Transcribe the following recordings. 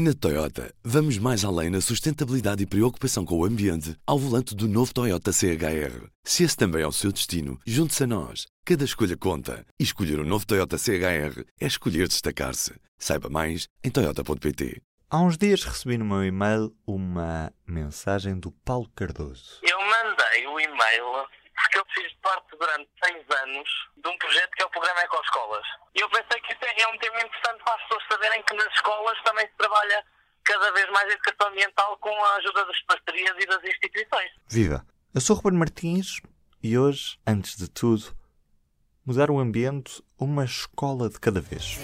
Na Toyota, vamos mais além na sustentabilidade e preocupação com o ambiente ao volante do novo Toyota CHR. Se esse também é o seu destino, junte-se a nós. Cada escolha conta. E escolher o um novo Toyota CHR é escolher destacar-se. Saiba mais em Toyota.pt. Há uns dias recebi no meu e-mail uma mensagem do Paulo Cardoso. Eu mandei o e-mail porque eu fiz parte durante seis anos de um projeto que é o Programa Ecoescolas. E eu pensei que isso é um tema interessante para as pessoas saberem que nas escolas também se trabalha cada vez mais a educação ambiental com a ajuda das parcerias e das instituições. Viva! Eu sou Ruben Martins e hoje, antes de tudo, mudar o ambiente uma escola de cada vez.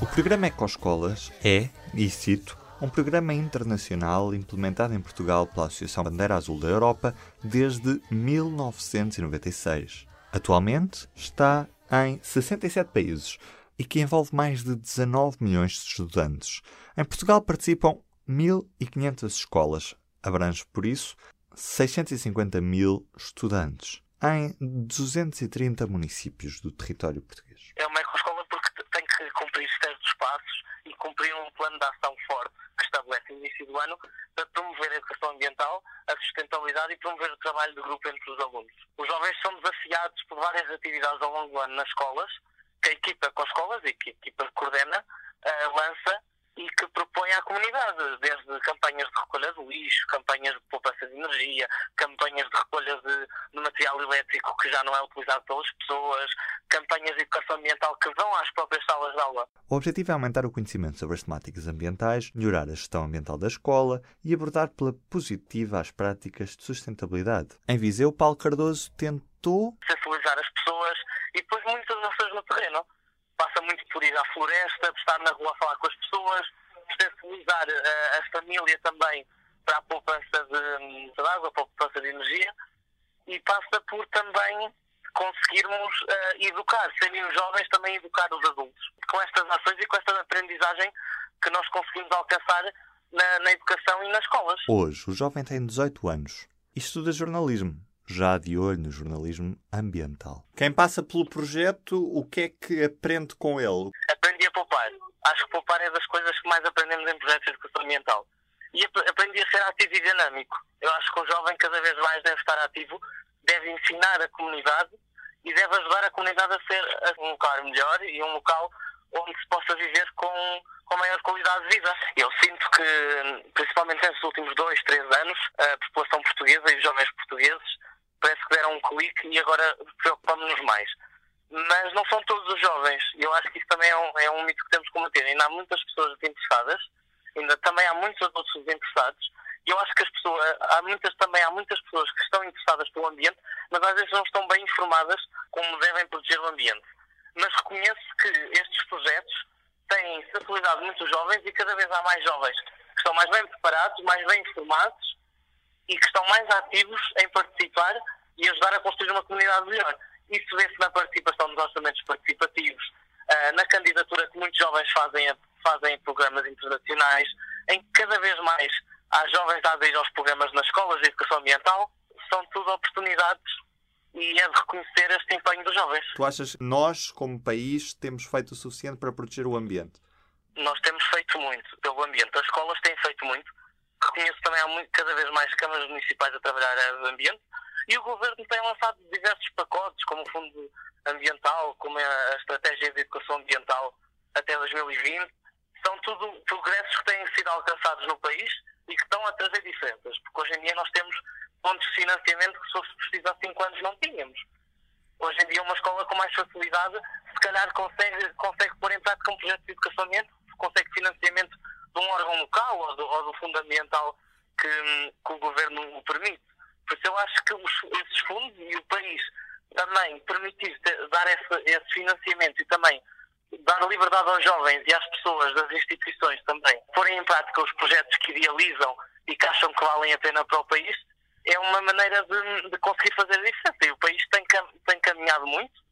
O programa Ecoescolas é, e cito, um programa internacional implementado em Portugal pela Associação Bandeira Azul da Europa desde 1996. Atualmente está em 67 países e que envolve mais de 19 milhões de estudantes. Em Portugal participam 1.500 escolas, abrange por isso 650 mil estudantes em 230 municípios do território português. É uma ecoescola porque tem que cumprir certos passos e cumprir um plano de ação forte no início do ano para promover a educação ambiental, a sustentabilidade e promover o trabalho de grupo entre os alunos. Os jovens são desafiados por várias atividades ao longo do ano nas escolas, que a equipa com as escolas e que a equipa coordena, uh, lança e que propõe à comunidade, desde campanhas de recolha de lixo, campanhas de poupança de energia, campanhas de recolha de, material elétrico que já não é utilizado pelas pessoas, campanhas de educação ambiental que vão às próprias salas de aula. O objetivo é aumentar o conhecimento sobre as temáticas ambientais, melhorar a gestão ambiental da escola e abordar pela positiva as práticas de sustentabilidade. Em Viseu, Paulo Cardoso tentou sensibilizar as pessoas e depois muitas ações no terreno passa muito por ir à floresta, por estar na rua a falar com as pessoas, sensibilizar uh, a família também para a poupança de, de água, para a poupança de energia, e passa por também conseguirmos uh, educar, serem os jovens também educar os adultos. Com estas ações e com esta aprendizagem que nós conseguimos alcançar na, na educação e nas escolas. Hoje, o jovem tem 18 anos e estuda jornalismo já de olho no jornalismo ambiental. Quem passa pelo projeto, o que é que aprende com ele? Aprendi a poupar. Acho que poupar é das coisas que mais aprendemos em projetos de educação ambiental. E aprendi a ser ativo e dinâmico. Eu acho que o jovem cada vez mais deve estar ativo, deve ensinar a comunidade e deve ajudar a comunidade a ser um local melhor e um local onde se possa viver com, com maior qualidade de vida. Eu sinto que, principalmente nesses últimos dois, três anos, a população portuguesa e os jovens portugueses parece que deram um clique e agora preocupamos-nos mais. Mas não são todos os jovens, eu acho que isso também é um, é um mito que temos que combater. Ainda há muitas pessoas interessadas, ainda também há muitos adultos interessados, e eu acho que as pessoas, há muitas, também há muitas pessoas que estão interessadas pelo ambiente, mas às vezes não estão bem informadas como devem proteger o ambiente. Mas reconheço que estes projetos têm sensibilidade muitos jovens e cada vez há mais jovens que estão mais bem preparados, mais bem informados e que estão mais ativos em participar e ajudar a construir uma comunidade melhor. Isso vê-se na participação nos orçamentos participativos, uh, na candidatura que muitos jovens fazem a, fazem programas internacionais, em que cada vez mais há jovens a aderir aos programas nas escolas de educação ambiental. São tudo oportunidades e é de reconhecer este empenho dos jovens. Tu achas que nós, como país, temos feito o suficiente para proteger o ambiente? Nós temos feito muito pelo ambiente. As escolas têm feito muito reconheço também há muito, cada vez mais câmaras municipais a trabalhar a área do ambiente e o governo tem lançado diversos pacotes, como o Fundo Ambiental, como a Estratégia de Educação Ambiental até 2020. São tudo progressos que têm sido alcançados no país e que estão a trazer diferenças, porque hoje em dia nós temos pontos de financiamento que, se fosse preciso há 5 anos, não tínhamos. Hoje em dia, uma escola com mais facilidade, se calhar, consegue, consegue pôr em prática um projeto de educação ambiente, consegue financiamento de um órgão local ou do, ou do fundo ambiental que, que, o governo o permite. Por isso eu acho que os, esses fundos e o país também permitir dar esse, esse financiamento e também dar liberdade aos jovens e às pessoas das instituições também porem em prática os projetos que idealizam e que acham que valem a pena para o país, é uma maneira de, de conseguir fazer a diferença. E o país tem, tem caminhado muito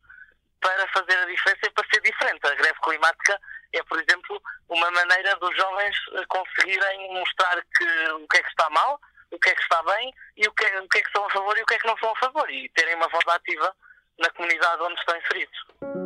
para fazer a diferença e para ser diferente. A greve climática é, por exemplo, uma maneira dos jovens eh, conseguirem mostrar que, o que é que está mal, o que é que está bem e o que, é, o que é que são a favor e o que é que não são a favor e terem uma voz ativa na comunidade onde estão inseridos.